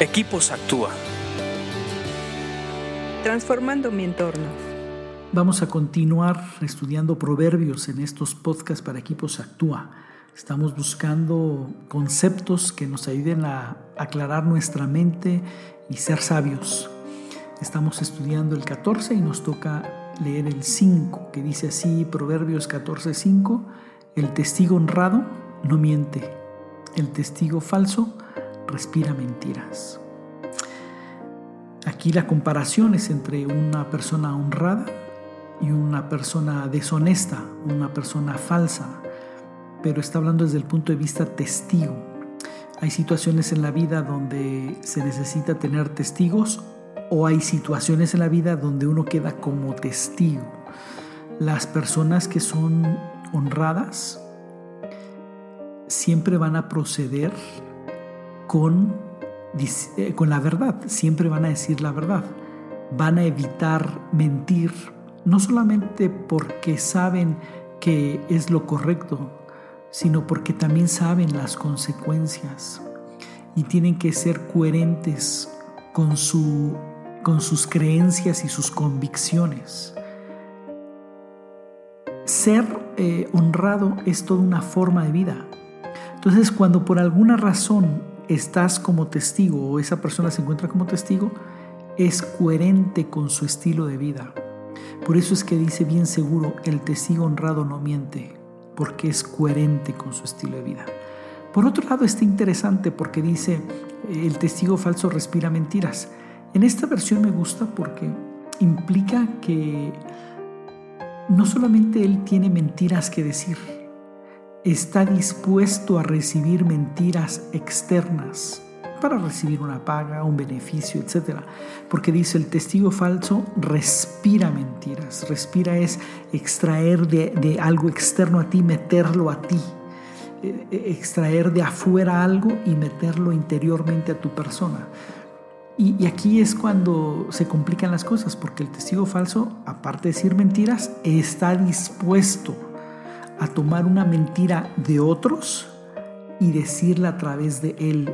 Equipos Actúa. Transformando mi entorno. Vamos a continuar estudiando proverbios en estos podcasts para Equipos Actúa. Estamos buscando conceptos que nos ayuden a aclarar nuestra mente y ser sabios. Estamos estudiando el 14 y nos toca leer el 5, que dice así, Proverbios 14, 5, el testigo honrado no miente, el testigo falso respira mentiras. Aquí la comparación es entre una persona honrada y una persona deshonesta, una persona falsa, pero está hablando desde el punto de vista testigo. Hay situaciones en la vida donde se necesita tener testigos o hay situaciones en la vida donde uno queda como testigo. Las personas que son honradas siempre van a proceder con, eh, con la verdad, siempre van a decir la verdad, van a evitar mentir, no solamente porque saben que es lo correcto, sino porque también saben las consecuencias y tienen que ser coherentes con, su, con sus creencias y sus convicciones. Ser eh, honrado es toda una forma de vida. Entonces, cuando por alguna razón estás como testigo o esa persona se encuentra como testigo, es coherente con su estilo de vida. Por eso es que dice bien seguro, el testigo honrado no miente, porque es coherente con su estilo de vida. Por otro lado está interesante porque dice, el testigo falso respira mentiras. En esta versión me gusta porque implica que no solamente él tiene mentiras que decir, está dispuesto a recibir mentiras externas para recibir una paga, un beneficio, etc. Porque dice el testigo falso respira mentiras. Respira es extraer de, algo externo a ti, meterlo a ti. Eh, eh, extraer de afuera algo y meterlo interiormente a tu persona. Y, aquí es cuando se complican las cosas, porque el testigo falso, aparte de decir mentiras, está dispuesto a tomar una mentira de otros y decirla a través de él,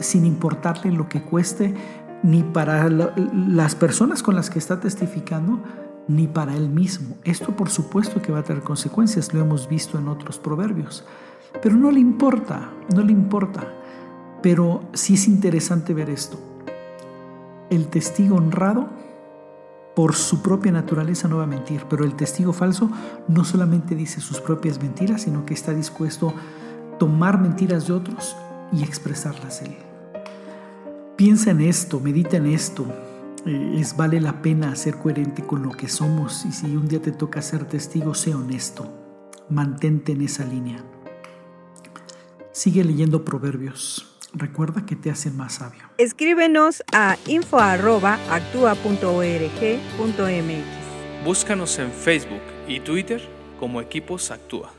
sin importarle lo que cueste, ni para las personas con las que está testificando, ni para él mismo. Esto por supuesto que va a tener consecuencias, lo hemos visto en otros proverbios, pero no le importa, no le importa. Pero sí es interesante ver esto. El testigo honrado por su propia naturaleza no va a mentir, pero el testigo falso no solamente dice sus propias mentiras, sino que está dispuesto a tomar mentiras de otros y expresarlas él. Piensa en esto, medita en esto. Eh, es vale la pena ser coherente con lo que somos y si un día te toca ser testigo, sé honesto. Mantente en esa línea. Sigue leyendo proverbios. Recuerda que te hacen más sabio. Escríbenos a info.actua.org.mx. Búscanos en Facebook y Twitter como Equipos Actúa.